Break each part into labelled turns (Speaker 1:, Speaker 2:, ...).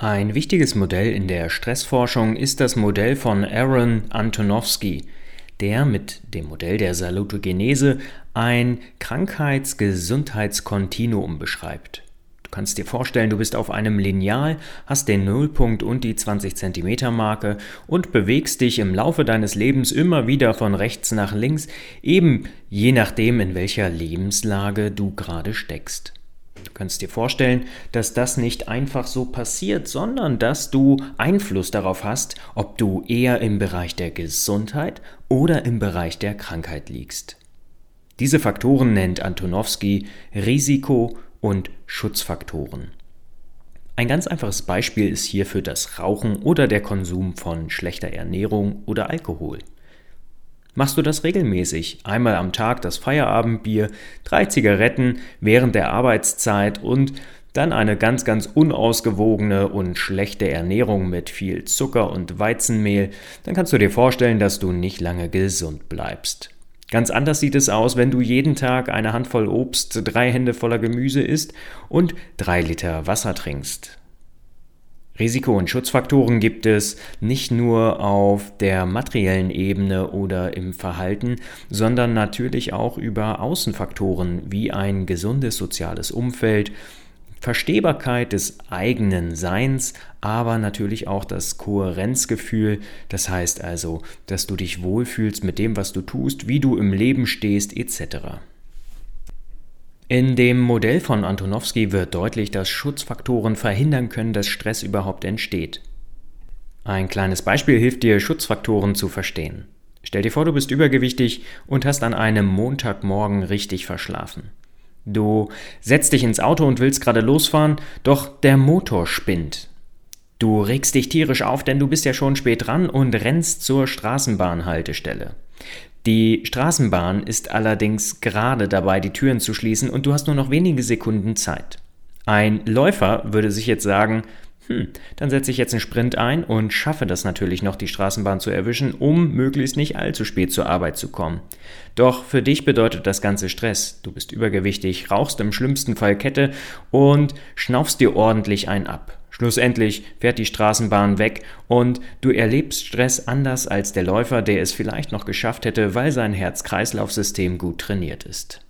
Speaker 1: Ein wichtiges Modell in der Stressforschung ist das Modell von Aaron Antonowski, der mit dem Modell der Salutogenese ein Krankheits-Gesundheitskontinuum beschreibt. Du kannst dir vorstellen, du bist auf einem Lineal, hast den Nullpunkt und die 20 cm Marke und bewegst dich im Laufe deines Lebens immer wieder von rechts nach links, eben je nachdem, in welcher Lebenslage du gerade steckst. Du kannst dir vorstellen, dass das nicht einfach so passiert, sondern dass du Einfluss darauf hast, ob du eher im Bereich der Gesundheit oder im Bereich der Krankheit liegst. Diese Faktoren nennt Antonowski Risiko- und Schutzfaktoren. Ein ganz einfaches Beispiel ist hierfür das Rauchen oder der Konsum von schlechter Ernährung oder Alkohol. Machst du das regelmäßig? Einmal am Tag das Feierabendbier, drei Zigaretten während der Arbeitszeit und dann eine ganz, ganz unausgewogene und schlechte Ernährung mit viel Zucker und Weizenmehl, dann kannst du dir vorstellen, dass du nicht lange gesund bleibst. Ganz anders sieht es aus, wenn du jeden Tag eine Handvoll Obst, drei Hände voller Gemüse isst und drei Liter Wasser trinkst. Risiko- und Schutzfaktoren gibt es nicht nur auf der materiellen Ebene oder im Verhalten, sondern natürlich auch über Außenfaktoren wie ein gesundes soziales Umfeld, Verstehbarkeit des eigenen Seins, aber natürlich auch das Kohärenzgefühl, das heißt also, dass du dich wohlfühlst mit dem, was du tust, wie du im Leben stehst etc. In dem Modell von Antonowski wird deutlich, dass Schutzfaktoren verhindern können, dass Stress überhaupt entsteht. Ein kleines Beispiel hilft dir, Schutzfaktoren zu verstehen. Stell dir vor, du bist übergewichtig und hast an einem Montagmorgen richtig verschlafen. Du setzt dich ins Auto und willst gerade losfahren, doch der Motor spinnt. Du regst dich tierisch auf, denn du bist ja schon spät dran und rennst zur Straßenbahnhaltestelle. Die Straßenbahn ist allerdings gerade dabei, die Türen zu schließen und du hast nur noch wenige Sekunden Zeit. Ein Läufer würde sich jetzt sagen, hm, dann setze ich jetzt einen Sprint ein und schaffe das natürlich noch, die Straßenbahn zu erwischen, um möglichst nicht allzu spät zur Arbeit zu kommen. Doch für dich bedeutet das Ganze Stress. Du bist übergewichtig, rauchst im schlimmsten Fall Kette und schnaufst dir ordentlich ein ab. Schlussendlich fährt die Straßenbahn weg und du erlebst Stress anders als der Läufer, der es vielleicht noch geschafft hätte, weil sein Herz-Kreislauf-System gut trainiert ist.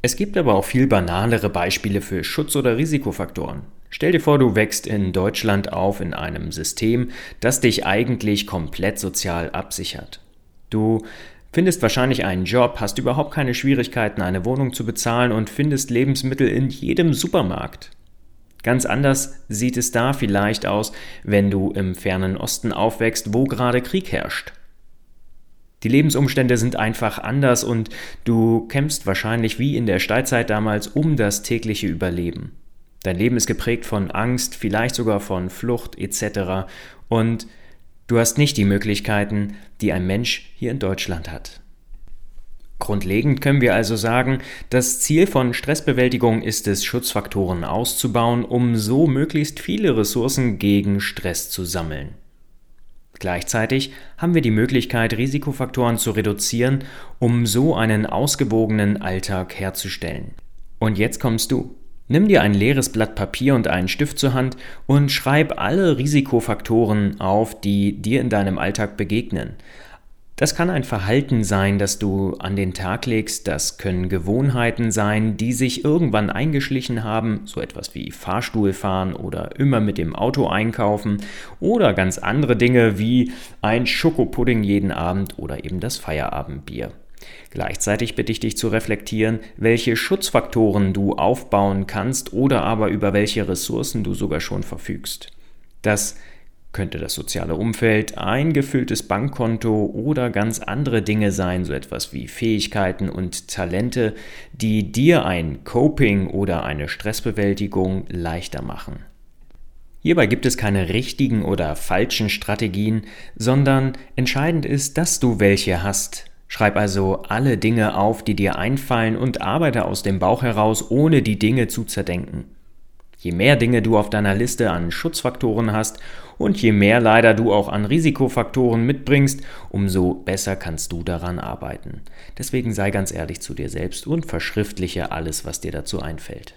Speaker 1: Es gibt aber auch viel banalere Beispiele für Schutz- oder Risikofaktoren. Stell dir vor, du wächst in Deutschland auf in einem System, das dich eigentlich komplett sozial absichert. Du findest wahrscheinlich einen Job, hast überhaupt keine Schwierigkeiten, eine Wohnung zu bezahlen und findest Lebensmittel in jedem Supermarkt. Ganz anders sieht es da vielleicht aus, wenn du im fernen Osten aufwächst, wo gerade Krieg herrscht. Die Lebensumstände sind einfach anders und du kämpfst wahrscheinlich wie in der Steinzeit damals um das tägliche Überleben. Dein Leben ist geprägt von Angst, vielleicht sogar von Flucht etc. Und du hast nicht die Möglichkeiten, die ein Mensch hier in Deutschland hat. Grundlegend können wir also sagen, das Ziel von Stressbewältigung ist es, Schutzfaktoren auszubauen, um so möglichst viele Ressourcen gegen Stress zu sammeln. Gleichzeitig haben wir die Möglichkeit, Risikofaktoren zu reduzieren, um so einen ausgewogenen Alltag herzustellen. Und jetzt kommst du. Nimm dir ein leeres Blatt Papier und einen Stift zur Hand und schreib alle Risikofaktoren auf, die dir in deinem Alltag begegnen. Das kann ein Verhalten sein, das du an den Tag legst, das können Gewohnheiten sein, die sich irgendwann eingeschlichen haben, so etwas wie Fahrstuhl fahren oder immer mit dem Auto einkaufen oder ganz andere Dinge wie ein Schokopudding jeden Abend oder eben das Feierabendbier. Gleichzeitig bitte ich dich zu reflektieren, welche Schutzfaktoren du aufbauen kannst oder aber über welche Ressourcen du sogar schon verfügst. Das könnte das soziale Umfeld, ein gefülltes Bankkonto oder ganz andere Dinge sein, so etwas wie Fähigkeiten und Talente, die dir ein Coping oder eine Stressbewältigung leichter machen. Hierbei gibt es keine richtigen oder falschen Strategien, sondern entscheidend ist, dass du welche hast. Schreib also alle Dinge auf, die dir einfallen und arbeite aus dem Bauch heraus, ohne die Dinge zu zerdenken. Je mehr Dinge du auf deiner Liste an Schutzfaktoren hast und je mehr leider du auch an Risikofaktoren mitbringst, umso besser kannst du daran arbeiten. Deswegen sei ganz ehrlich zu dir selbst und verschriftliche alles, was dir dazu einfällt.